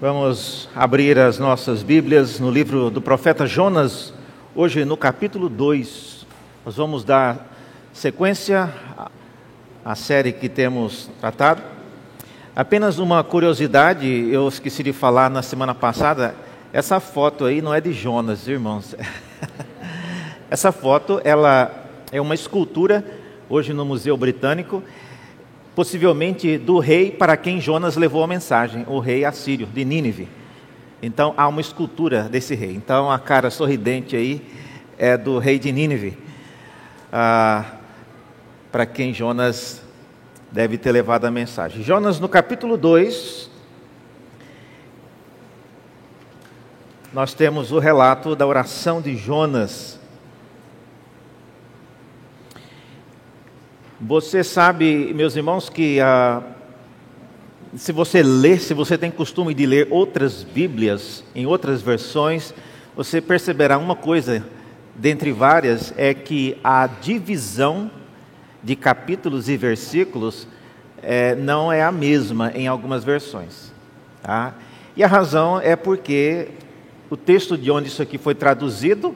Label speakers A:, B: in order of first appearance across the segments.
A: Vamos abrir as nossas Bíblias no livro do profeta Jonas, hoje no capítulo 2. Nós vamos dar sequência à série que temos tratado. Apenas uma curiosidade, eu esqueci de falar na semana passada, essa foto aí não é de Jonas, irmãos. essa foto, ela é uma escultura hoje no Museu Britânico possivelmente do rei para quem Jonas levou a mensagem, o rei assírio de Nínive. Então há uma escultura desse rei. Então a cara sorridente aí é do rei de Nínive, ah, para quem Jonas deve ter levado a mensagem. Jonas, no capítulo 2, nós temos o relato da oração de Jonas. Você sabe, meus irmãos, que ah, se você lê, se você tem costume de ler outras Bíblias, em outras versões, você perceberá uma coisa, dentre várias, é que a divisão de capítulos e versículos é, não é a mesma em algumas versões. Tá? E a razão é porque o texto de onde isso aqui foi traduzido,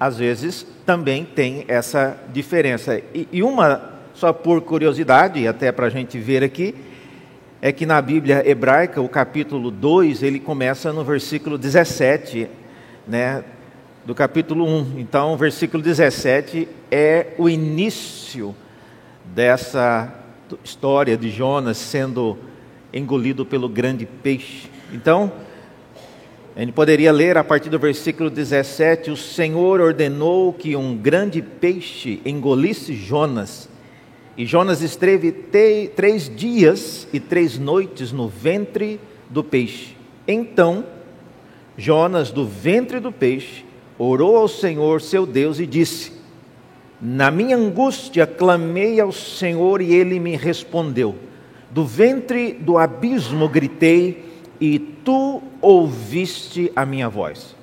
A: às vezes, também tem essa diferença. E, e uma só por curiosidade, até para a gente ver aqui, é que na Bíblia hebraica, o capítulo 2, ele começa no versículo 17, né, do capítulo 1. Então, o versículo 17 é o início dessa história de Jonas sendo engolido pelo grande peixe. Então, a gente poderia ler a partir do versículo 17: O Senhor ordenou que um grande peixe engolisse Jonas e Jonas esteve três dias e três noites no ventre do peixe. Então, Jonas, do ventre do peixe, orou ao Senhor seu Deus e disse: Na minha angústia clamei ao Senhor e ele me respondeu. Do ventre do abismo gritei e tu ouviste a minha voz.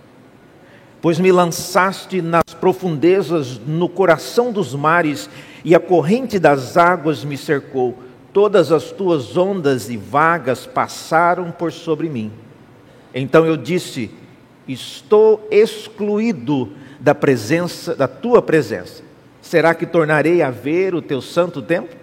A: Pois me lançaste nas profundezas, no coração dos mares e a corrente das águas me cercou. Todas as tuas ondas e vagas passaram por sobre mim. Então eu disse: Estou excluído da presença da tua presença. Será que tornarei a ver o teu santo templo?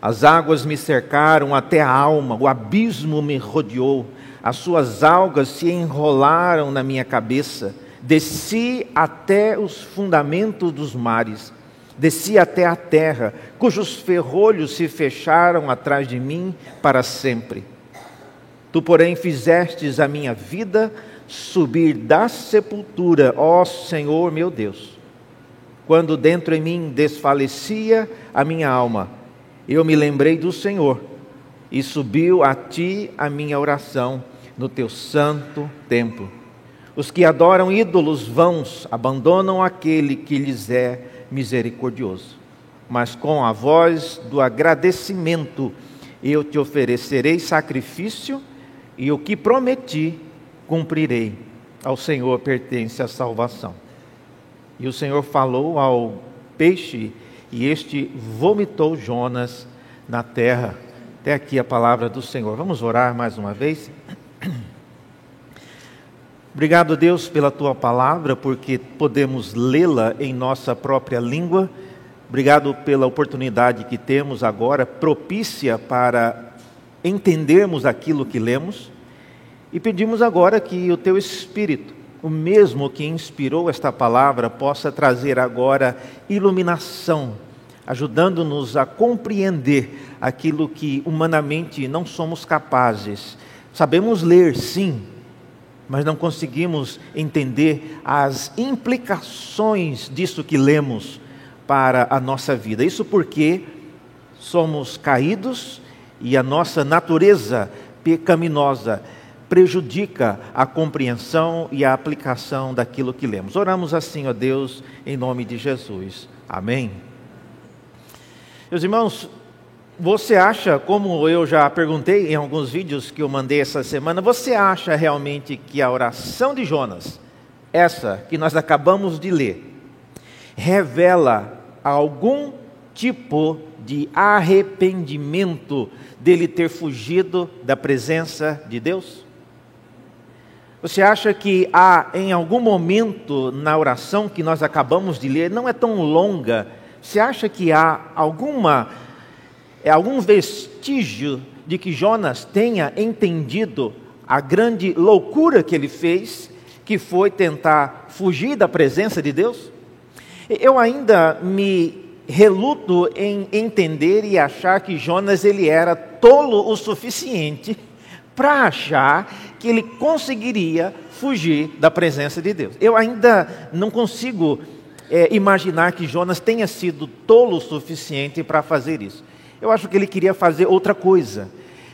A: As águas me cercaram até a alma, o abismo me rodeou, as suas algas se enrolaram na minha cabeça, desci até os fundamentos dos mares desci até a terra, cujos ferrolhos se fecharam atrás de mim para sempre. Tu, porém, fizestes a minha vida subir da sepultura, ó Senhor meu Deus. Quando dentro em mim desfalecia a minha alma, eu me lembrei do Senhor e subiu a ti a minha oração no teu santo templo. Os que adoram ídolos vãos abandonam aquele que lhes é misericordioso. Mas com a voz do agradecimento eu te oferecerei sacrifício e o que prometi cumprirei. Ao Senhor pertence a salvação. E o Senhor falou ao peixe e este vomitou Jonas na terra. Até aqui a palavra do Senhor. Vamos orar mais uma vez. Obrigado, Deus, pela tua palavra, porque podemos lê-la em nossa própria língua. Obrigado pela oportunidade que temos agora, propícia para entendermos aquilo que lemos. E pedimos agora que o teu Espírito, o mesmo que inspirou esta palavra, possa trazer agora iluminação, ajudando-nos a compreender aquilo que humanamente não somos capazes. Sabemos ler, sim, mas não conseguimos entender as implicações disso que lemos para a nossa vida. Isso porque somos caídos e a nossa natureza pecaminosa prejudica a compreensão e a aplicação daquilo que lemos. Oramos assim, ó Deus, em nome de Jesus. Amém. Meus irmãos, você acha, como eu já perguntei em alguns vídeos que eu mandei essa semana, você acha realmente que a oração de Jonas, essa que nós acabamos de ler, revela algum tipo de arrependimento dele ter fugido da presença de Deus? Você acha que há em algum momento na oração que nós acabamos de ler, não é tão longa, você acha que há alguma é algum vestígio de que Jonas tenha entendido a grande loucura que ele fez, que foi tentar fugir da presença de Deus? Eu ainda me reluto em entender e achar que Jonas ele era tolo o suficiente para achar que ele conseguiria fugir da presença de Deus. Eu ainda não consigo é, imaginar que Jonas tenha sido tolo o suficiente para fazer isso. Eu acho que ele queria fazer outra coisa.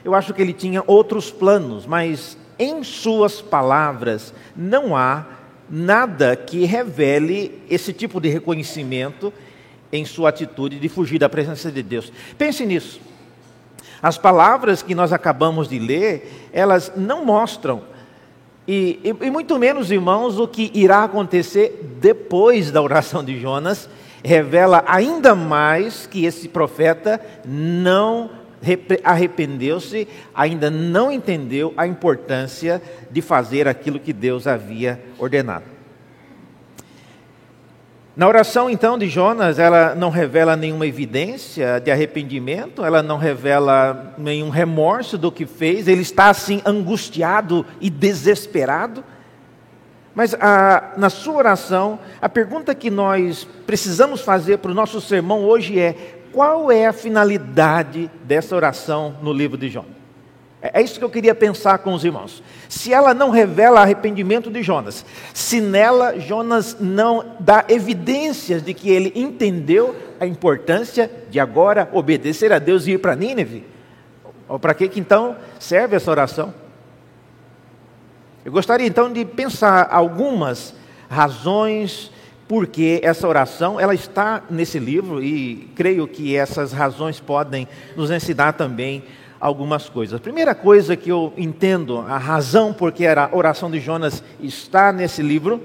A: Eu acho que ele tinha outros planos, mas em suas palavras não há nada que revele esse tipo de reconhecimento em sua atitude de fugir da presença de Deus. Pense nisso. As palavras que nós acabamos de ler, elas não mostram, e, e, e, muito menos, irmãos, o que irá acontecer depois da oração de Jonas, revela ainda mais que esse profeta não arrependeu-se, ainda não entendeu a importância de fazer aquilo que Deus havia ordenado. Na oração então de Jonas, ela não revela nenhuma evidência de arrependimento, ela não revela nenhum remorso do que fez, ele está assim angustiado e desesperado. Mas a, na sua oração, a pergunta que nós precisamos fazer para o nosso sermão hoje é: qual é a finalidade dessa oração no livro de Jonas? É, é isso que eu queria pensar com os irmãos. Se ela não revela arrependimento de Jonas, se nela Jonas não dá evidências de que ele entendeu a importância de agora obedecer a Deus e ir para Nínive, para que, que então serve essa oração? Eu gostaria então de pensar algumas razões porque essa oração ela está nesse livro e creio que essas razões podem nos ensinar também algumas coisas. A primeira coisa que eu entendo, a razão por que a oração de Jonas está nesse livro,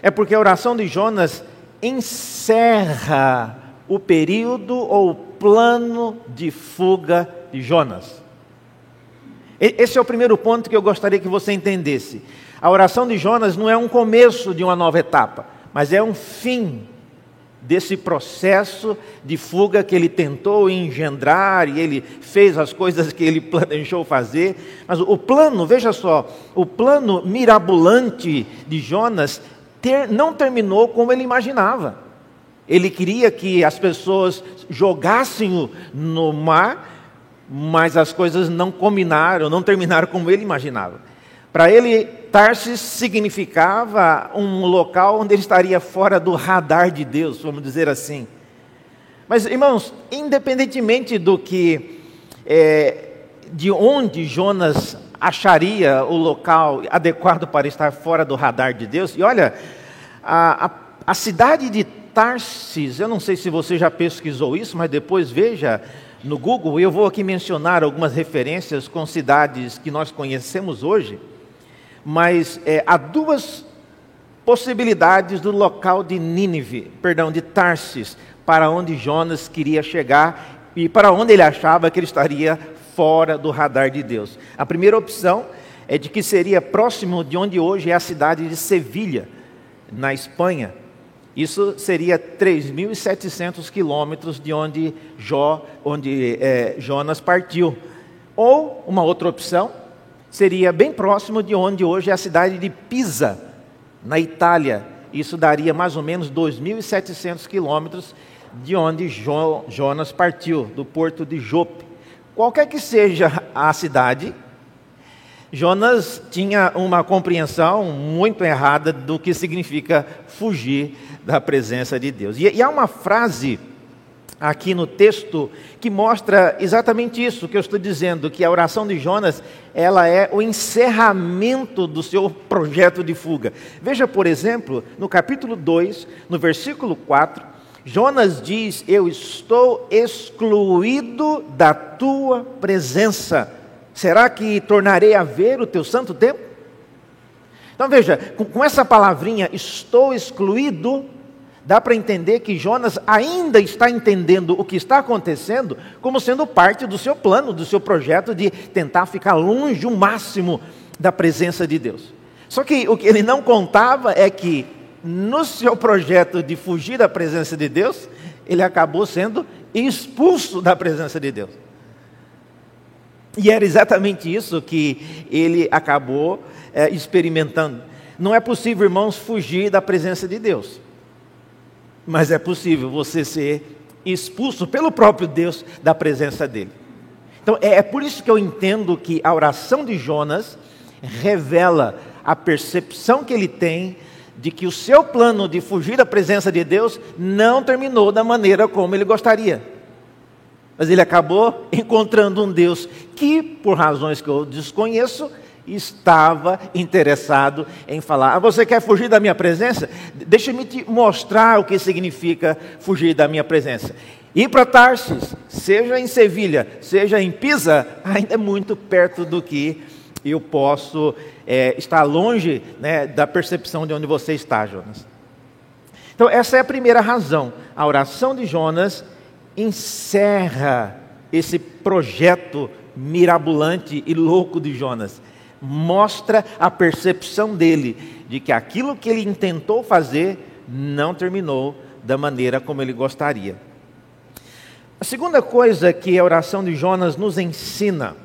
A: é porque a oração de Jonas encerra o período ou plano de fuga de Jonas. Esse é o primeiro ponto que eu gostaria que você entendesse. A oração de Jonas não é um começo de uma nova etapa, mas é um fim desse processo de fuga que ele tentou engendrar e ele fez as coisas que ele planejou fazer. Mas o plano, veja só, o plano mirabolante de Jonas ter, não terminou como ele imaginava. Ele queria que as pessoas jogassem-o no mar, mas as coisas não combinaram, não terminaram como ele imaginava. Para ele, Tarsis significava um local onde ele estaria fora do radar de Deus, vamos dizer assim. Mas, irmãos, independentemente do que, é, de onde Jonas acharia o local adequado para estar fora do radar de Deus, e olha, a, a, a cidade de Tarsis, eu não sei se você já pesquisou isso, mas depois veja no Google, eu vou aqui mencionar algumas referências com cidades que nós conhecemos hoje mas é, há duas possibilidades do local de Nínive, perdão, de Tarsis, para onde Jonas queria chegar e para onde ele achava que ele estaria fora do radar de Deus. A primeira opção é de que seria próximo de onde hoje é a cidade de Sevilha, na Espanha. Isso seria 3.700 quilômetros de onde, Jó, onde é, Jonas partiu. Ou uma outra opção seria bem próximo de onde hoje é a cidade de Pisa, na Itália. Isso daria mais ou menos 2.700 quilômetros de onde jo Jonas partiu, do porto de Jope. Qualquer que seja a cidade, Jonas tinha uma compreensão muito errada do que significa fugir da presença de Deus. E, e há uma frase aqui no texto que mostra exatamente isso que eu estou dizendo, que a oração de Jonas, ela é o encerramento do seu projeto de fuga. Veja, por exemplo, no capítulo 2, no versículo 4, Jonas diz: "Eu estou excluído da tua presença. Será que tornarei a ver o teu santo tempo?" Então veja, com, com essa palavrinha estou excluído, dá para entender que Jonas ainda está entendendo o que está acontecendo como sendo parte do seu plano, do seu projeto de tentar ficar longe o máximo da presença de Deus. Só que o que ele não contava é que no seu projeto de fugir da presença de Deus, ele acabou sendo expulso da presença de Deus. E era exatamente isso que ele acabou é, experimentando. Não é possível, irmãos, fugir da presença de Deus, mas é possível você ser expulso pelo próprio Deus da presença dele. Então é, é por isso que eu entendo que a oração de Jonas revela a percepção que ele tem de que o seu plano de fugir da presença de Deus não terminou da maneira como ele gostaria. Mas ele acabou encontrando um Deus que, por razões que eu desconheço, estava interessado em falar: ah, Você quer fugir da minha presença? Deixa-me te mostrar o que significa fugir da minha presença. Ir para Tarsis, seja em Sevilha, seja em Pisa, ainda é muito perto do que eu posso é, estar longe né, da percepção de onde você está, Jonas. Então, essa é a primeira razão. A oração de Jonas encerra esse projeto mirabolante e louco de Jonas. Mostra a percepção dele de que aquilo que ele intentou fazer não terminou da maneira como ele gostaria. A segunda coisa que a oração de Jonas nos ensina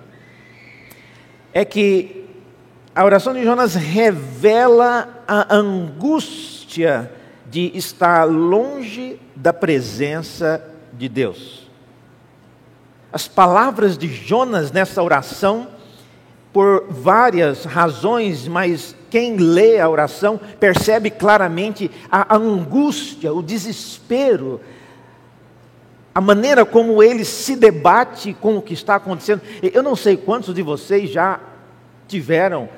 A: é que a oração de Jonas revela a angústia de estar longe da presença de Deus. As palavras de Jonas nessa oração, por várias razões, mas quem lê a oração percebe claramente a angústia, o desespero, a maneira como ele se debate com o que está acontecendo. Eu não sei quantos de vocês já tiveram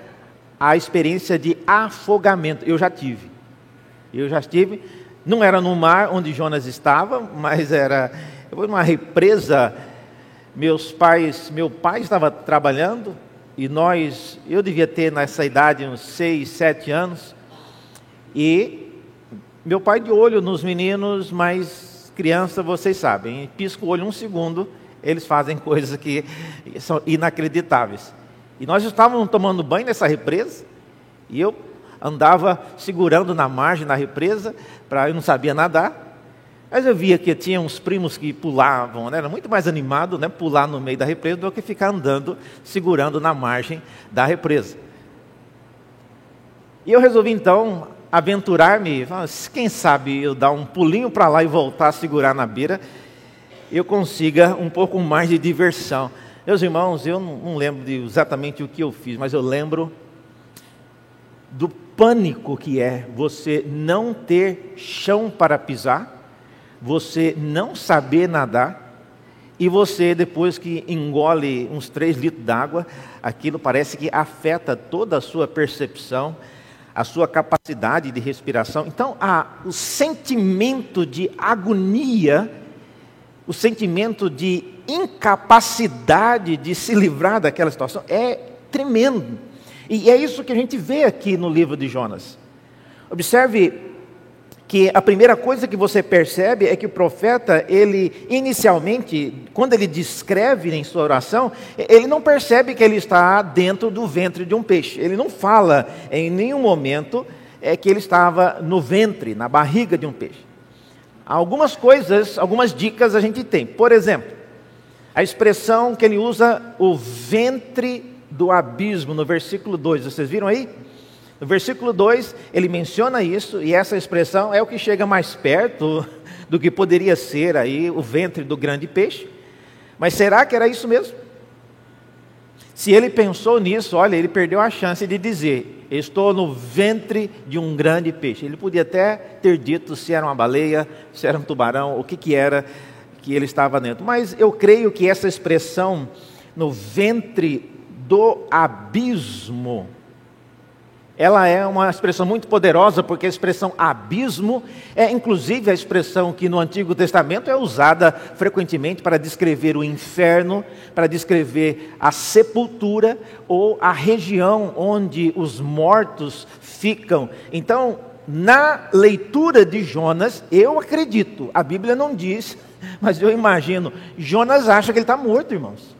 A: a experiência de afogamento. Eu já tive. Eu já tive. Não era no mar onde Jonas estava, mas era uma represa. Meus pais, meu pai estava trabalhando e nós, eu devia ter nessa idade uns seis, sete anos e meu pai de olho nos meninos, mas criança, vocês sabem, pisca o olho um segundo, eles fazem coisas que são inacreditáveis. E nós estávamos tomando banho nessa represa, e eu andava segurando na margem da represa, para eu não sabia nadar, mas eu via que tinha uns primos que pulavam, né? era muito mais animado né? pular no meio da represa do que ficar andando, segurando na margem da represa. E eu resolvi então aventurar-me, quem sabe eu dar um pulinho para lá e voltar a segurar na beira, eu consiga um pouco mais de diversão. Meus irmãos, eu não, lembro exatamente o que eu fiz, mas eu lembro do pânico que é você não ter chão para pisar, você não saber nadar, e você, depois que engole uns três litros d'água, aquilo parece que afeta toda a sua percepção a sua capacidade de respiração. Então, o sentimento de agonia, o sentimento de incapacidade de se livrar daquela situação é tremendo. E é isso que a gente vê aqui no livro de Jonas. Observe que a primeira coisa que você percebe é que o profeta, ele inicialmente, quando ele descreve em sua oração, ele não percebe que ele está dentro do ventre de um peixe. Ele não fala em nenhum momento é que ele estava no ventre, na barriga de um peixe. Algumas coisas, algumas dicas a gente tem. Por exemplo, a expressão que ele usa, o ventre do abismo, no versículo 2, vocês viram aí? No versículo 2, ele menciona isso, e essa expressão é o que chega mais perto do que poderia ser aí o ventre do grande peixe. Mas será que era isso mesmo? Se ele pensou nisso, olha, ele perdeu a chance de dizer: Estou no ventre de um grande peixe. Ele podia até ter dito se era uma baleia, se era um tubarão, o que, que era que ele estava dentro. Mas eu creio que essa expressão, no ventre do abismo, ela é uma expressão muito poderosa, porque a expressão abismo é inclusive a expressão que no Antigo Testamento é usada frequentemente para descrever o inferno, para descrever a sepultura ou a região onde os mortos ficam. Então, na leitura de Jonas, eu acredito, a Bíblia não diz, mas eu imagino, Jonas acha que ele está morto, irmãos.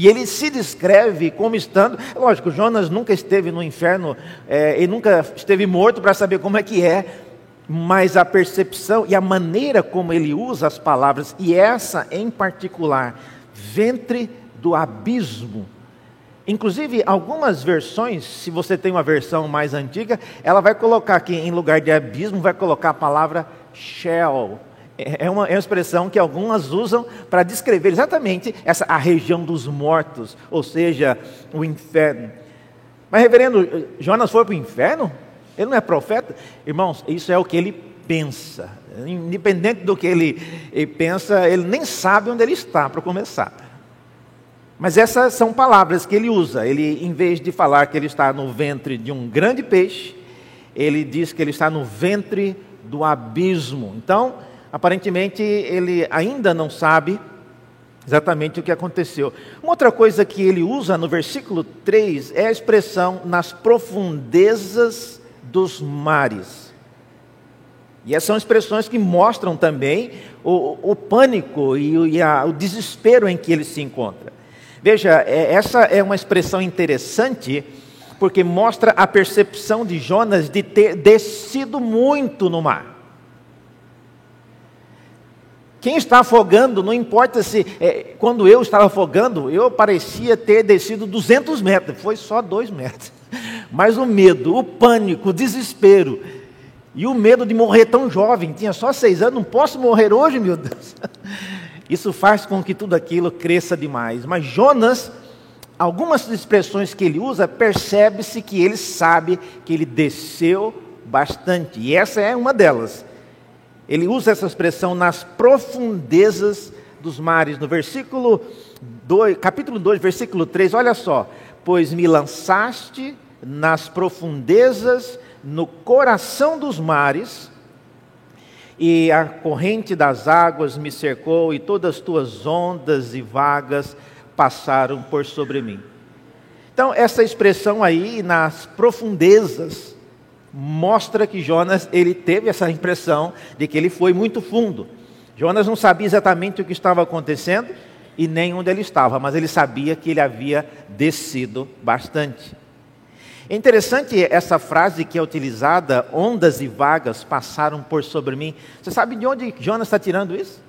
A: E ele se descreve como estando. Lógico, Jonas nunca esteve no inferno, é, ele nunca esteve morto para saber como é que é, mas a percepção e a maneira como ele usa as palavras, e essa em particular, ventre do abismo. Inclusive, algumas versões, se você tem uma versão mais antiga, ela vai colocar aqui, em lugar de abismo, vai colocar a palavra shell. É uma, é uma expressão que algumas usam para descrever exatamente essa, a região dos mortos, ou seja, o inferno. Mas, reverendo, Jonas foi para o inferno? Ele não é profeta? Irmãos, isso é o que ele pensa. Independente do que ele, ele pensa, ele nem sabe onde ele está, para começar. Mas essas são palavras que ele usa. Ele, em vez de falar que ele está no ventre de um grande peixe, ele diz que ele está no ventre do abismo. Então, Aparentemente, ele ainda não sabe exatamente o que aconteceu. Uma outra coisa que ele usa no versículo 3 é a expressão nas profundezas dos mares. E essas são expressões que mostram também o, o pânico e, o, e a, o desespero em que ele se encontra. Veja, é, essa é uma expressão interessante, porque mostra a percepção de Jonas de ter descido muito no mar. Quem está afogando, não importa se. É, quando eu estava afogando, eu parecia ter descido 200 metros, foi só 2 metros. Mas o medo, o pânico, o desespero, e o medo de morrer tão jovem, tinha só seis anos, não posso morrer hoje, meu Deus. Isso faz com que tudo aquilo cresça demais. Mas Jonas, algumas expressões que ele usa, percebe-se que ele sabe que ele desceu bastante, e essa é uma delas. Ele usa essa expressão nas profundezas dos mares. No versículo 2, capítulo 2, versículo 3, olha só. Pois me lançaste nas profundezas, no coração dos mares, e a corrente das águas me cercou, e todas as tuas ondas e vagas passaram por sobre mim. Então, essa expressão aí, nas profundezas, mostra que Jonas ele teve essa impressão de que ele foi muito fundo. Jonas não sabia exatamente o que estava acontecendo e nem onde ele estava, mas ele sabia que ele havia descido bastante. É interessante essa frase que é utilizada: ondas e vagas passaram por sobre mim. Você sabe de onde Jonas está tirando isso?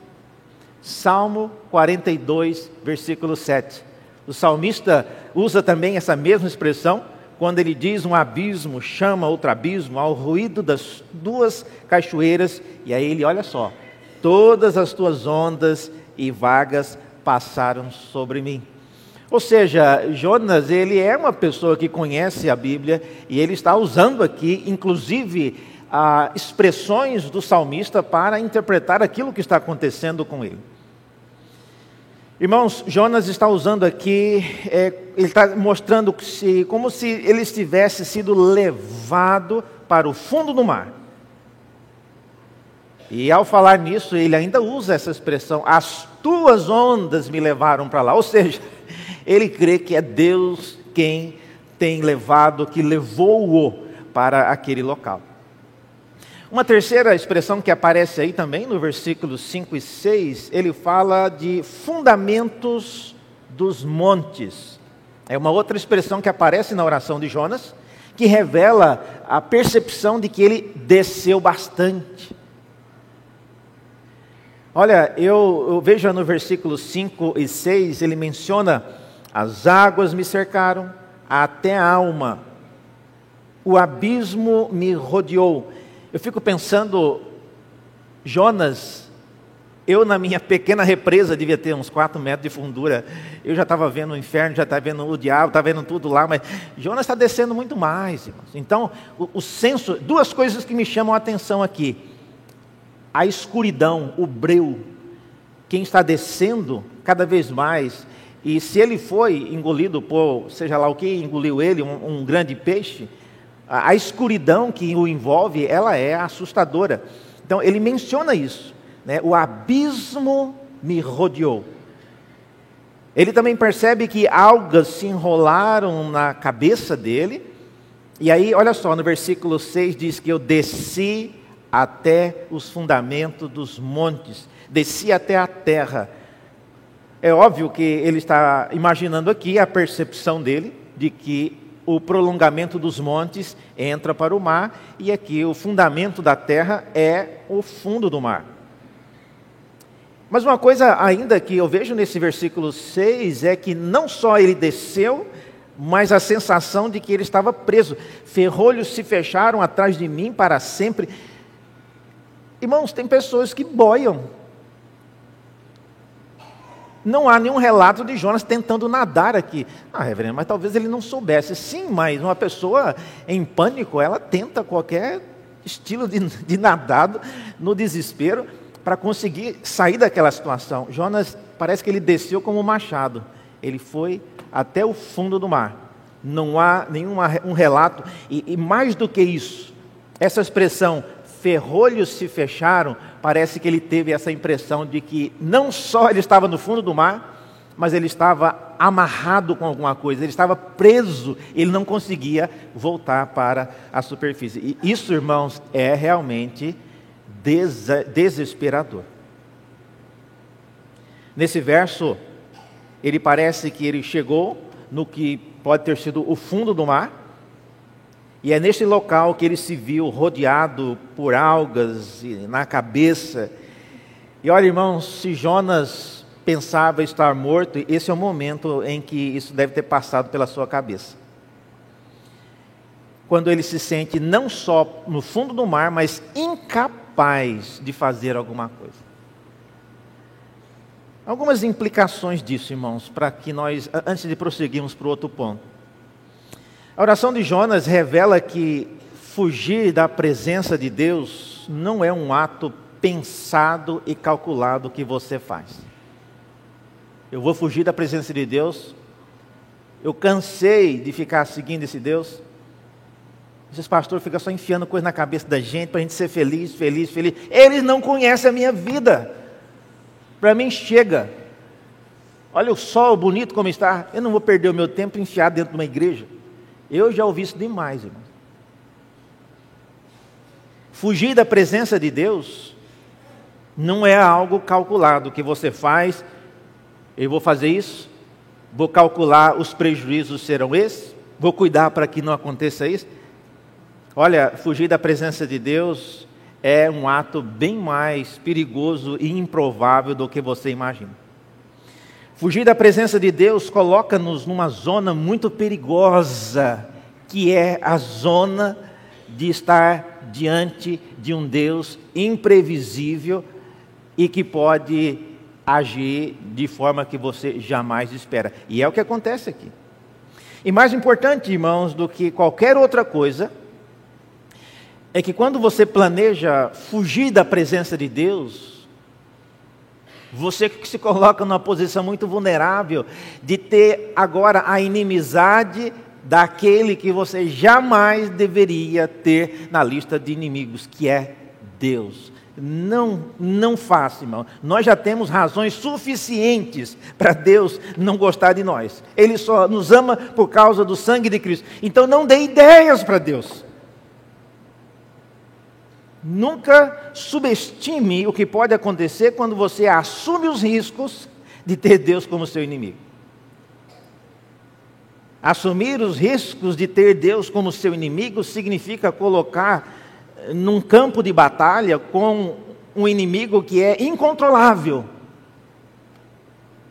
A: Salmo 42, versículo 7. O salmista usa também essa mesma expressão quando ele diz um abismo chama outro abismo, ao ruído das duas cachoeiras, e aí ele, olha só, todas as tuas ondas e vagas passaram sobre mim. Ou seja, Jonas, ele é uma pessoa que conhece a Bíblia e ele está usando aqui, inclusive, ah, expressões do salmista para interpretar aquilo que está acontecendo com ele. Irmãos, Jonas está usando aqui, é, ele está mostrando se, como se ele estivesse sido levado para o fundo do mar. E ao falar nisso, ele ainda usa essa expressão: as tuas ondas me levaram para lá. Ou seja, ele crê que é Deus quem tem levado, que levou-o para aquele local. Uma terceira expressão que aparece aí também no versículos 5 e 6, ele fala de fundamentos dos montes. É uma outra expressão que aparece na oração de Jonas, que revela a percepção de que ele desceu bastante. Olha, eu, eu vejo no versículo 5 e 6, ele menciona: as águas me cercaram, até a alma, o abismo me rodeou. Eu fico pensando, Jonas, eu na minha pequena represa devia ter uns 4 metros de fundura. Eu já estava vendo o inferno, já estava vendo o diabo, estava vendo tudo lá, mas Jonas está descendo muito mais, irmãos. Então, o, o senso, duas coisas que me chamam a atenção aqui: a escuridão, o breu. Quem está descendo cada vez mais, e se ele foi engolido por, seja lá o que engoliu ele, um, um grande peixe, a escuridão que o envolve, ela é assustadora. Então ele menciona isso, né? O abismo me rodeou. Ele também percebe que algas se enrolaram na cabeça dele. E aí, olha só, no versículo 6 diz que eu desci até os fundamentos dos montes, desci até a terra. É óbvio que ele está imaginando aqui a percepção dele de que o prolongamento dos montes entra para o mar e aqui o fundamento da terra é o fundo do mar. Mas uma coisa ainda que eu vejo nesse versículo 6 é que não só ele desceu, mas a sensação de que ele estava preso. Ferrolhos se fecharam atrás de mim para sempre. Irmãos, tem pessoas que boiam. Não há nenhum relato de Jonas tentando nadar aqui. Ah, reverendo, mas talvez ele não soubesse. Sim, mas uma pessoa em pânico, ela tenta qualquer estilo de, de nadado no desespero para conseguir sair daquela situação. Jonas parece que ele desceu como um machado. Ele foi até o fundo do mar. Não há nenhum um relato, e, e mais do que isso, essa expressão ferrolhos se fecharam, parece que ele teve essa impressão de que não só ele estava no fundo do mar, mas ele estava amarrado com alguma coisa, ele estava preso, ele não conseguia voltar para a superfície. E isso, irmãos, é realmente des desesperador. Nesse verso, ele parece que ele chegou no que pode ter sido o fundo do mar, e é neste local que ele se viu rodeado por algas na cabeça. E olha, irmãos, se Jonas pensava estar morto, esse é o momento em que isso deve ter passado pela sua cabeça. Quando ele se sente não só no fundo do mar, mas incapaz de fazer alguma coisa. Algumas implicações disso, irmãos, para que nós, antes de prosseguirmos para o outro ponto. A oração de Jonas revela que fugir da presença de Deus não é um ato pensado e calculado que você faz. Eu vou fugir da presença de Deus. Eu cansei de ficar seguindo esse Deus. Esses pastores ficam só enfiando coisa na cabeça da gente para a gente ser feliz, feliz, feliz. Eles não conhecem a minha vida. Para mim chega. Olha o sol bonito como está. Eu não vou perder o meu tempo enfiado dentro de uma igreja. Eu já ouvi isso demais, irmão. Fugir da presença de Deus não é algo calculado que você faz. Eu vou fazer isso, vou calcular os prejuízos serão esses, vou cuidar para que não aconteça isso. Olha, fugir da presença de Deus é um ato bem mais perigoso e improvável do que você imagina. Fugir da presença de Deus coloca-nos numa zona muito perigosa, que é a zona de estar diante de um Deus imprevisível e que pode agir de forma que você jamais espera. E é o que acontece aqui. E mais importante, irmãos, do que qualquer outra coisa, é que quando você planeja fugir da presença de Deus, você se coloca numa posição muito vulnerável de ter agora a inimizade daquele que você jamais deveria ter na lista de inimigos, que é Deus. Não, não faça, irmão. Nós já temos razões suficientes para Deus não gostar de nós. Ele só nos ama por causa do sangue de Cristo. Então não dê ideias para Deus. Nunca subestime o que pode acontecer quando você assume os riscos de ter Deus como seu inimigo. Assumir os riscos de ter Deus como seu inimigo significa colocar eh, num campo de batalha com um inimigo que é incontrolável,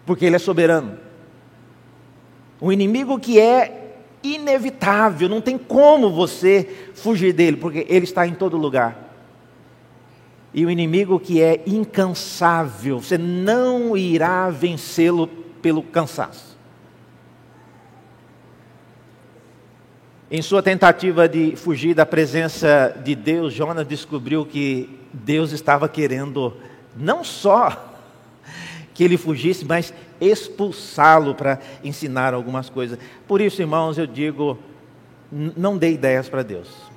A: porque ele é soberano. Um inimigo que é inevitável, não tem como você fugir dele, porque ele está em todo lugar e o inimigo que é incansável, você não irá vencê-lo pelo cansaço. Em sua tentativa de fugir da presença de Deus, Jonas descobriu que Deus estava querendo não só que ele fugisse, mas expulsá-lo para ensinar algumas coisas. Por isso, irmãos, eu digo: não dê ideias para Deus.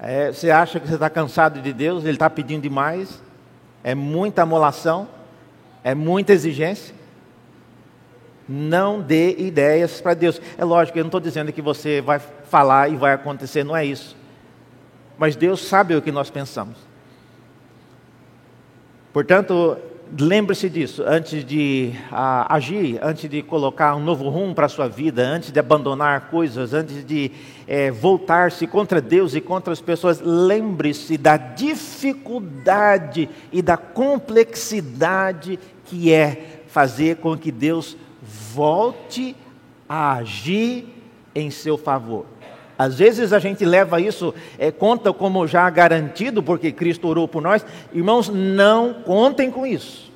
A: É, você acha que você está cansado de Deus, Ele está pedindo demais, é muita amolação, é muita exigência. Não dê ideias para Deus. É lógico, eu não estou dizendo que você vai falar e vai acontecer, não é isso. Mas Deus sabe o que nós pensamos. Portanto, lembre-se disso antes de ah, agir, antes de colocar um novo rumo para a sua vida, antes de abandonar coisas, antes de é, voltar-se contra Deus e contra as pessoas. Lembre-se da dificuldade e da complexidade que é fazer com que Deus volte a agir em seu favor. Às vezes a gente leva isso, é, conta como já garantido, porque Cristo orou por nós. Irmãos, não contem com isso.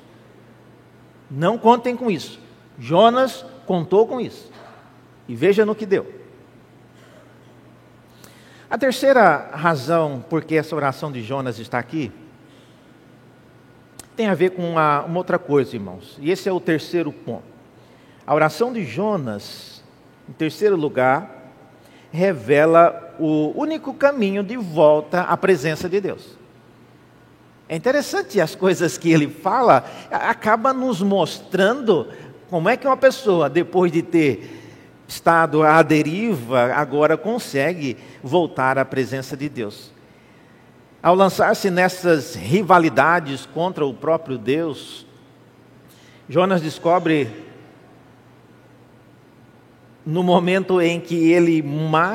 A: Não contem com isso. Jonas contou com isso. E veja no que deu. A terceira razão por que essa oração de Jonas está aqui tem a ver com uma, uma outra coisa, irmãos. E esse é o terceiro ponto. A oração de Jonas, em terceiro lugar, revela o único caminho de volta à presença de Deus. É interessante as coisas que ele fala, acaba nos mostrando como é que uma pessoa, depois de ter estado à deriva, agora consegue voltar à presença de Deus. Ao lançar-se nessas rivalidades contra o próprio Deus, Jonas descobre no momento em que ele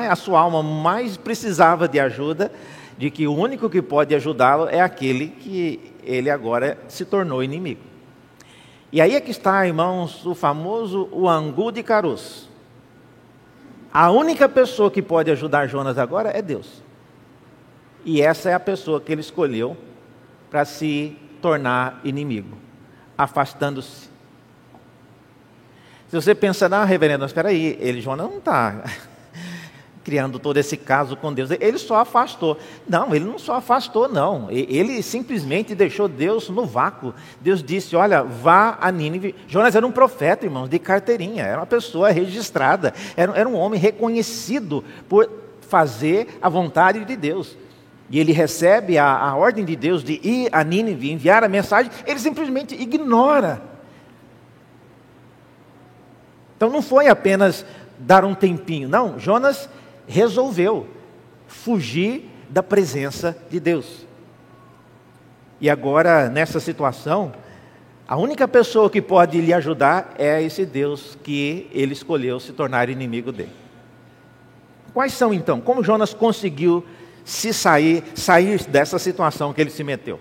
A: a sua alma mais precisava de ajuda, de que o único que pode ajudá-lo é aquele que ele agora se tornou inimigo. E aí é que está, irmãos, o famoso o angu de caroço. A única pessoa que pode ajudar Jonas agora é Deus. E essa é a pessoa que ele escolheu para se tornar inimigo, afastando-se se você pensa, não, reverendo, espera aí, ele, Jonas, não está criando todo esse caso com Deus. Ele só afastou. Não, ele não só afastou, não. Ele simplesmente deixou Deus no vácuo. Deus disse: Olha, vá a Nínive. Jonas era um profeta, irmãos, de carteirinha, era uma pessoa registrada, era, era um homem reconhecido por fazer a vontade de Deus. E ele recebe a, a ordem de Deus de ir a Nínive, enviar a mensagem, ele simplesmente ignora. Então não foi apenas dar um tempinho, não, Jonas resolveu fugir da presença de Deus. E agora, nessa situação, a única pessoa que pode lhe ajudar é esse Deus que ele escolheu se tornar inimigo dele. Quais são então? Como Jonas conseguiu se sair, sair dessa situação que ele se meteu?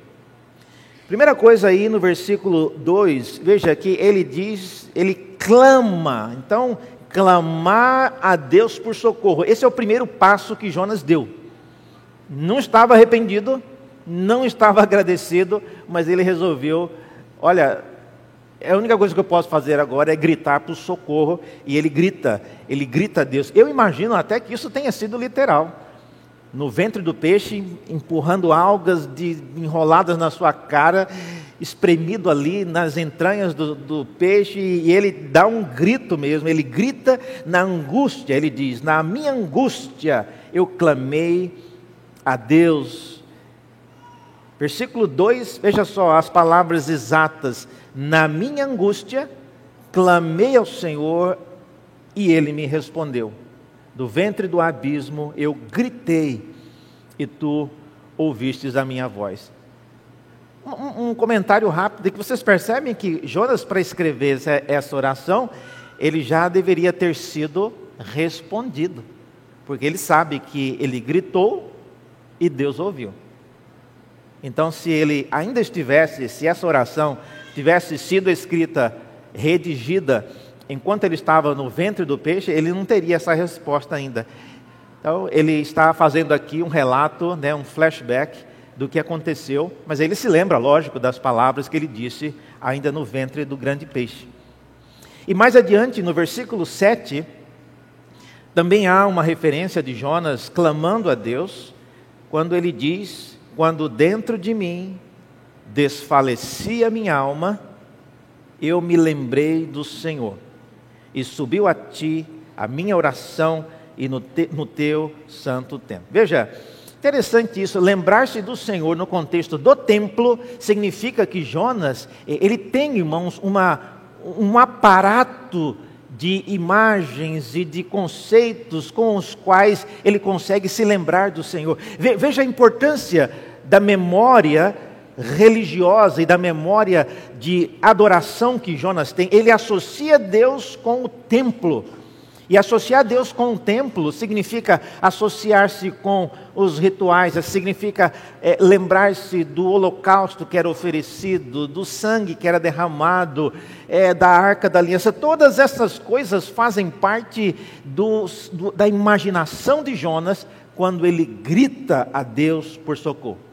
A: Primeira coisa aí no versículo 2, veja que ele diz, ele clama. Então, clamar a Deus por socorro. Esse é o primeiro passo que Jonas deu. Não estava arrependido, não estava agradecido, mas ele resolveu, olha, a única coisa que eu posso fazer agora é gritar por socorro, e ele grita, ele grita a Deus. Eu imagino até que isso tenha sido literal no ventre do peixe, empurrando algas de, enroladas na sua cara, espremido ali nas entranhas do, do, peixe, e ele dá um grito mesmo, ele grita na angústia, ele diz: Na minha angústia eu clamei a Deus. Versículo 2, veja só as palavras exatas: Na minha angústia clamei ao Senhor e ele me respondeu do ventre do abismo eu gritei e tu ouvistes a minha voz. Um, um comentário rápido que vocês percebem que Jonas, para escrever essa, essa oração, ele já deveria ter sido respondido, porque ele sabe que ele gritou e Deus ouviu. Então, se ele ainda estivesse, se essa oração tivesse sido escrita, redigida enquanto ele estava no ventre do peixe, ele não teria essa resposta ainda. Então, ele está fazendo aqui um relato, né, um flashback do que aconteceu, mas ele se lembra, lógico, das palavras que ele disse ainda no ventre do grande peixe. E mais adiante, no versículo 7, também há uma referência de Jonas clamando a Deus, quando ele diz: Quando dentro de mim desfalecia minha alma, eu me lembrei do Senhor e subiu a ti a minha oração e no, te, no teu santo templo. Veja, interessante isso, lembrar-se do Senhor no contexto do templo significa que Jonas, ele tem, irmãos, uma, um aparato de imagens e de conceitos com os quais ele consegue se lembrar do Senhor. Veja a importância da memória religiosa e da memória de adoração que Jonas tem, ele associa Deus com o templo. E associar Deus com o templo significa associar-se com os rituais, significa é, lembrar-se do holocausto que era oferecido, do sangue que era derramado, é, da arca da aliança. Todas essas coisas fazem parte do, da imaginação de Jonas quando ele grita a Deus por socorro.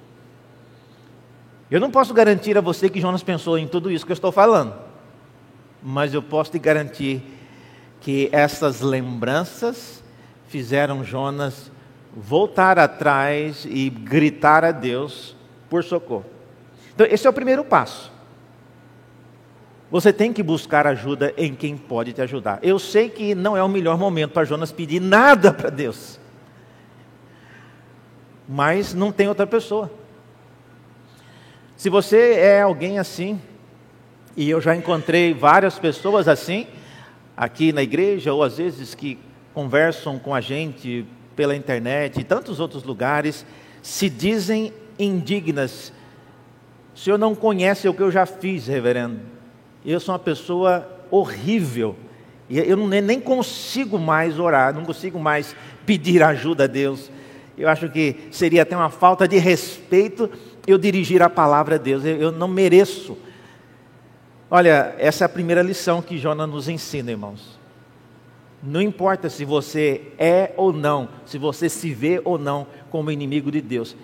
A: Eu não posso garantir a você que Jonas pensou em tudo isso que eu estou falando, mas eu posso te garantir que essas lembranças fizeram Jonas voltar atrás e gritar a Deus por socorro. Então, esse é o primeiro passo. Você tem que buscar ajuda em quem pode te ajudar. Eu sei que não é o melhor momento para Jonas pedir nada para Deus, mas não tem outra pessoa. Se você é alguém assim, e eu já encontrei várias pessoas assim, aqui na igreja, ou às vezes que conversam com a gente pela internet e tantos outros lugares, se dizem indignas. O senhor não conhece o que eu já fiz, reverendo. Eu sou uma pessoa horrível. E eu nem consigo mais orar, não consigo mais pedir ajuda a Deus. Eu acho que seria até uma falta de respeito eu dirigir a palavra a Deus. Eu não mereço Olha, essa é a primeira lição que Jonas nos ensina, irmãos. Não importa se você é ou não, se você se vê ou não como inimigo de Deus,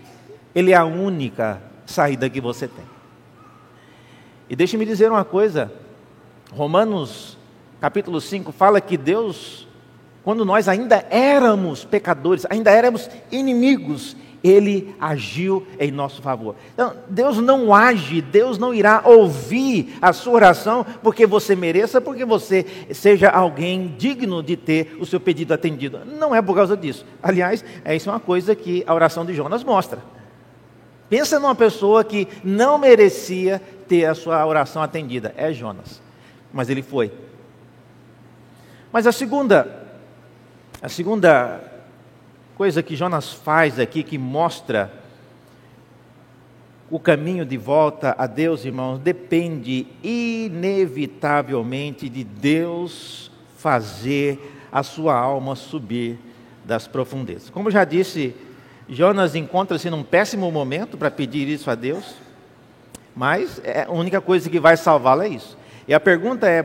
A: Ele é a única saída que você tem. E deixe-me dizer uma coisa: Romanos capítulo 5 fala que Deus, quando nós ainda éramos pecadores, ainda éramos inimigos, ele agiu em nosso favor. Então, Deus não age, Deus não irá ouvir a sua oração porque você mereça, porque você seja alguém digno de ter o seu pedido atendido. Não é por causa disso. Aliás, é isso é uma coisa que a oração de Jonas mostra. Pensa numa pessoa que não merecia ter a sua oração atendida. É Jonas. Mas ele foi. Mas a segunda, a segunda coisa que Jonas faz aqui que mostra o caminho de volta a Deus, irmãos, depende inevitavelmente de Deus fazer a sua alma subir das profundezas. Como já disse, Jonas encontra-se num péssimo momento para pedir isso a Deus, mas é a única coisa que vai salvá-lo é isso. E a pergunta é: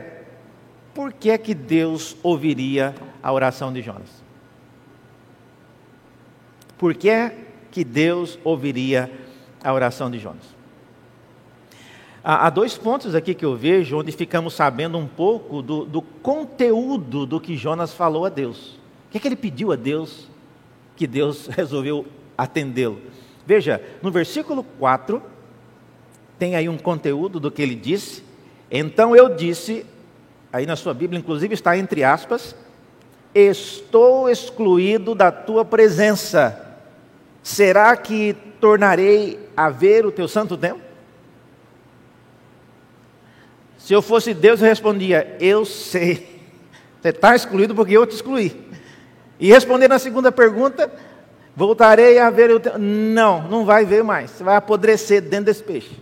A: por que é que Deus ouviria a oração de Jonas? Por que, é que Deus ouviria a oração de Jonas? Há dois pontos aqui que eu vejo onde ficamos sabendo um pouco do, do conteúdo do que Jonas falou a Deus. O que, é que ele pediu a Deus que Deus resolveu atendê-lo? Veja, no versículo 4, tem aí um conteúdo do que ele disse. Então eu disse, aí na sua Bíblia, inclusive está entre aspas, estou excluído da tua presença Será que tornarei a ver o teu santo templo? Se eu fosse Deus, eu respondia: Eu sei. Você está excluído porque eu te excluí. E responder na segunda pergunta: Voltarei a ver o teu. Não, não vai ver mais. Você vai apodrecer dentro desse peixe.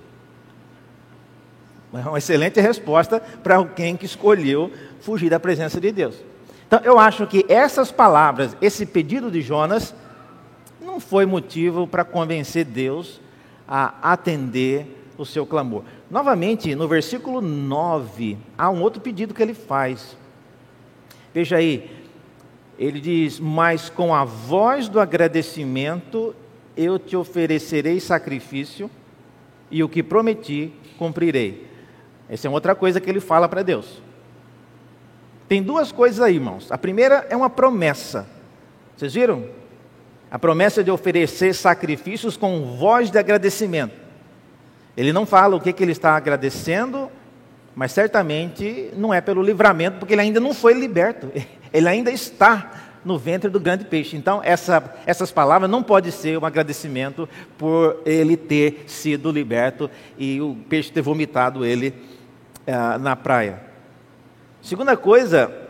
A: É uma excelente resposta para alguém que escolheu fugir da presença de Deus. Então, eu acho que essas palavras, esse pedido de Jonas, não foi motivo para convencer Deus a atender o seu clamor. Novamente, no versículo 9, há um outro pedido que ele faz. Veja aí, ele diz: Mas com a voz do agradecimento eu te oferecerei sacrifício, e o que prometi cumprirei. Essa é outra coisa que ele fala para Deus. Tem duas coisas aí, irmãos. A primeira é uma promessa. Vocês viram? A promessa de oferecer sacrifícios com voz de agradecimento. Ele não fala o que, que ele está agradecendo, mas certamente não é pelo livramento, porque ele ainda não foi liberto. Ele ainda está no ventre do grande peixe. Então, essa, essas palavras não pode ser um agradecimento por ele ter sido liberto e o peixe ter vomitado ele ah, na praia. Segunda coisa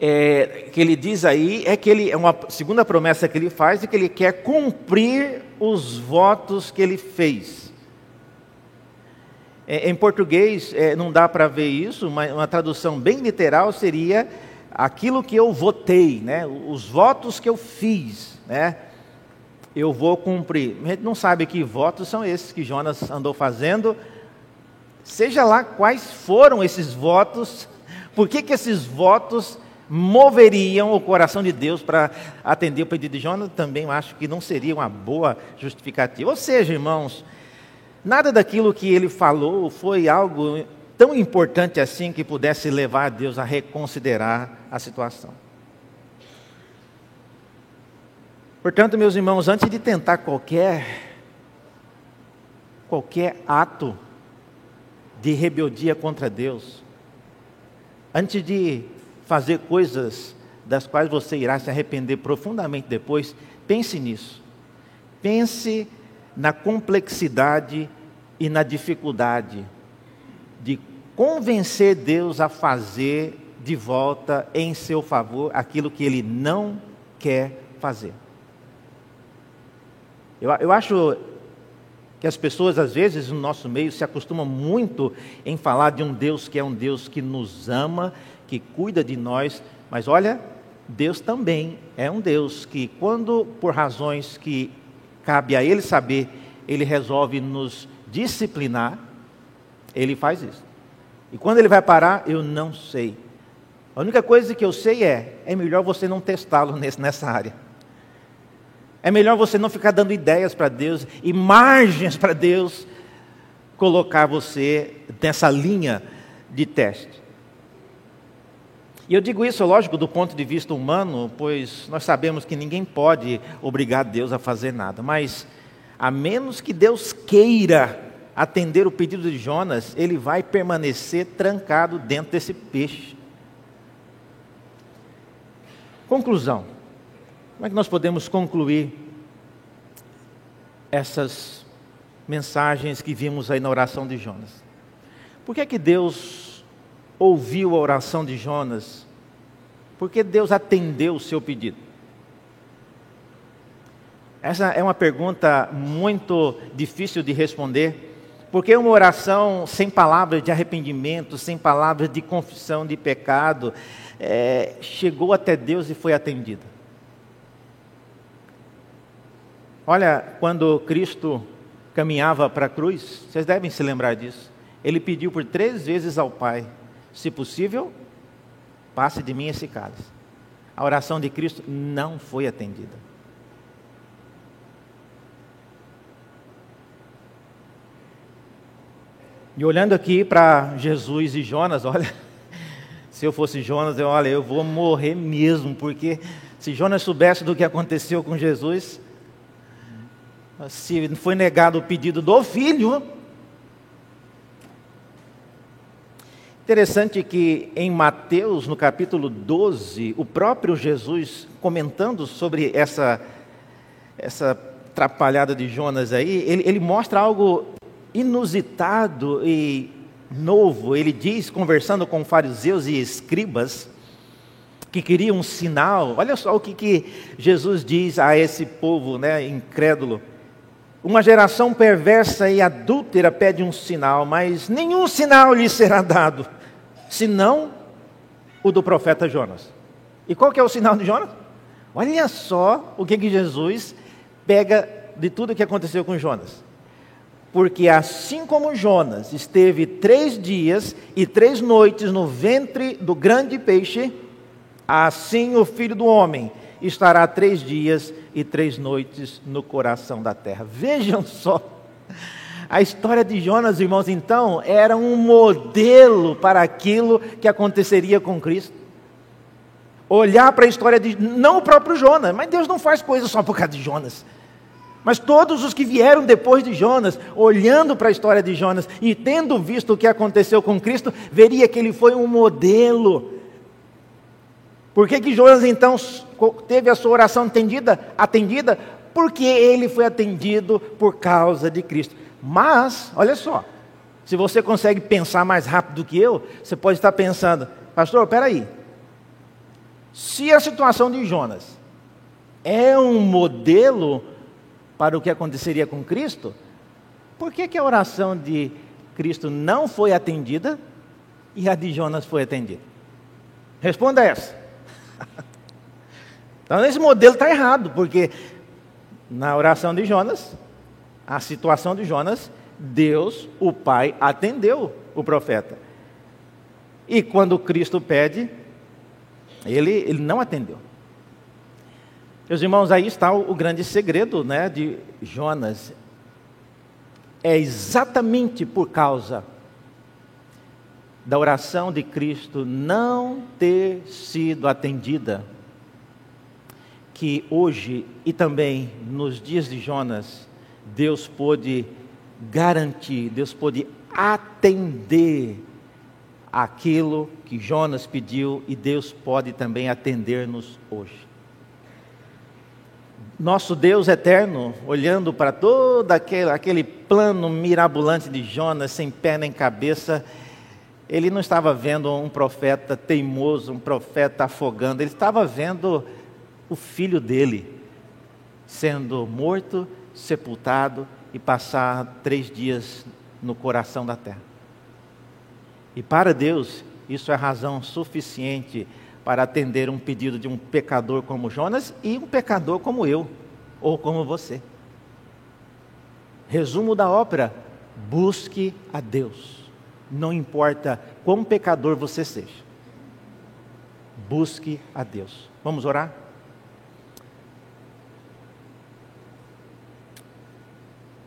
A: é, que ele diz aí é que ele é uma segunda promessa que ele faz é que ele quer cumprir os votos que ele fez. É, em português é, não dá para ver isso, mas uma tradução bem literal seria aquilo que eu votei, né? os votos que eu fiz, né? eu vou cumprir. A gente não sabe que votos são esses que Jonas andou fazendo, seja lá quais foram esses votos, por que, que esses votos moveriam o coração de Deus para atender o pedido de Jonas, também acho que não seria uma boa justificativa. Ou seja, irmãos, nada daquilo que ele falou foi algo tão importante assim que pudesse levar Deus a reconsiderar a situação. Portanto, meus irmãos, antes de tentar qualquer qualquer ato de rebeldia contra Deus, antes de fazer coisas das quais você irá se arrepender profundamente depois, pense nisso. Pense na complexidade e na dificuldade de convencer Deus a fazer de volta em seu favor aquilo que ele não quer fazer. Eu, eu acho que as pessoas, às vezes, no nosso meio, se acostumam muito em falar de um Deus que é um Deus que nos ama, que cuida de nós, mas olha, Deus também é um Deus que, quando por razões que cabe a Ele saber, Ele resolve nos disciplinar, Ele faz isso. E quando Ele vai parar, eu não sei. A única coisa que eu sei é: é melhor você não testá-lo nessa área. É melhor você não ficar dando ideias para Deus margens para Deus colocar você nessa linha de teste. E eu digo isso, lógico, do ponto de vista humano, pois nós sabemos que ninguém pode obrigar Deus a fazer nada, mas a menos que Deus queira atender o pedido de Jonas, ele vai permanecer trancado dentro desse peixe. Conclusão. Como é que nós podemos concluir essas mensagens que vimos aí na oração de Jonas? Por que é que Deus ouviu a oração de Jonas? Porque Deus atendeu o seu pedido? Essa é uma pergunta muito difícil de responder, porque uma oração sem palavras de arrependimento, sem palavras de confissão de pecado, é, chegou até Deus e foi atendida. Olha, quando Cristo caminhava para a cruz, vocês devem se lembrar disso. Ele pediu por três vezes ao Pai se possível, passe de mim esse cálice. A oração de Cristo não foi atendida. E olhando aqui para Jesus e Jonas, olha, se eu fosse Jonas, eu, olha, eu vou morrer mesmo, porque se Jonas soubesse do que aconteceu com Jesus, se foi negado o pedido do filho, Interessante que em Mateus, no capítulo 12, o próprio Jesus, comentando sobre essa, essa atrapalhada de Jonas aí, ele, ele mostra algo inusitado e novo. Ele diz, conversando com fariseus e escribas, que queriam um sinal. Olha só o que, que Jesus diz a esse povo né, incrédulo. Uma geração perversa e adúltera pede um sinal, mas nenhum sinal lhe será dado, senão o do profeta Jonas. E qual que é o sinal de Jonas? Olha só o que, que Jesus pega de tudo que aconteceu com Jonas. Porque assim como Jonas esteve três dias e três noites no ventre do grande peixe, assim o filho do homem estará três dias e três noites no coração da terra. Vejam só. A história de Jonas, irmãos, então, era um modelo para aquilo que aconteceria com Cristo. Olhar para a história de. Não o próprio Jonas, mas Deus não faz coisas só por causa de Jonas. Mas todos os que vieram depois de Jonas, olhando para a história de Jonas e tendo visto o que aconteceu com Cristo, veria que ele foi um modelo por que, que Jonas então teve a sua oração atendida? Atendida porque ele foi atendido por causa de Cristo. Mas, olha só, se você consegue pensar mais rápido do que eu, você pode estar pensando, pastor, peraí. Se a situação de Jonas é um modelo para o que aconteceria com Cristo, por que, que a oração de Cristo não foi atendida e a de Jonas foi atendida? Responda essa. Então, esse modelo está errado, porque na oração de Jonas, a situação de Jonas, Deus, o Pai, atendeu o profeta. E quando Cristo pede, ele, ele não atendeu. Meus irmãos, aí está o, o grande segredo né, de Jonas. É exatamente por causa da oração de Cristo não ter sido atendida que hoje e também nos dias de Jonas, Deus pôde garantir, Deus pôde atender aquilo que Jonas pediu e Deus pode também atender-nos hoje. Nosso Deus eterno, olhando para todo aquele, aquele plano mirabolante de Jonas, sem pé nem cabeça, ele não estava vendo um profeta teimoso, um profeta afogando, ele estava vendo o filho dele sendo morto, sepultado e passar três dias no coração da terra. E para Deus, isso é razão suficiente para atender um pedido de um pecador como Jonas e um pecador como eu, ou como você. Resumo da ópera: busque a Deus, não importa quão pecador você seja. Busque a Deus. Vamos orar?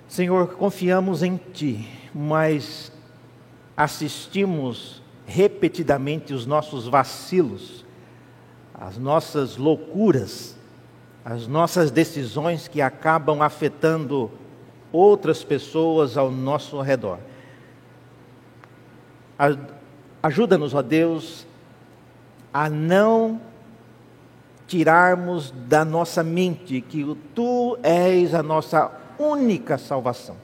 A: Senhor, confiamos em Ti, mas assistimos repetidamente os nossos vacilos, as nossas loucuras, as nossas decisões que acabam afetando outras pessoas ao nosso redor. Ajuda-nos, ó Deus, a não tirarmos da nossa mente que Tu és a nossa única salvação.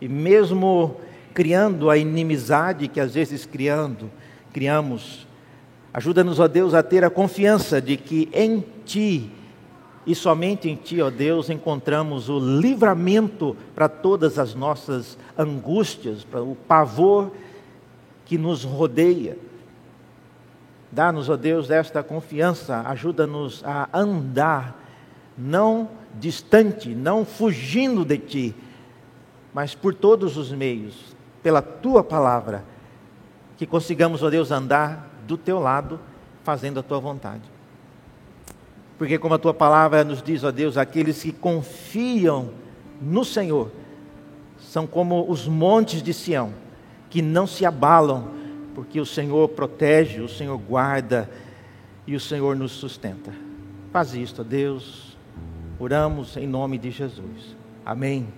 A: E mesmo criando a inimizade que às vezes criando, criamos. Ajuda-nos, ó Deus, a ter a confiança de que em Ti e somente em Ti, ó Deus, encontramos o livramento para todas as nossas angústias, para o pavor que nos rodeia. Dá-nos, ó Deus, esta confiança, ajuda-nos a andar, não distante, não fugindo de Ti, mas por todos os meios, pela tua palavra, que consigamos, ó Deus, andar do teu lado, fazendo a tua vontade. Porque, como a tua palavra nos diz, ó Deus, aqueles que confiam no Senhor são como os montes de Sião, que não se abalam, porque o Senhor protege, o Senhor guarda e o Senhor nos sustenta. Faz isto, ó Deus. Oramos em nome de Jesus. Amém.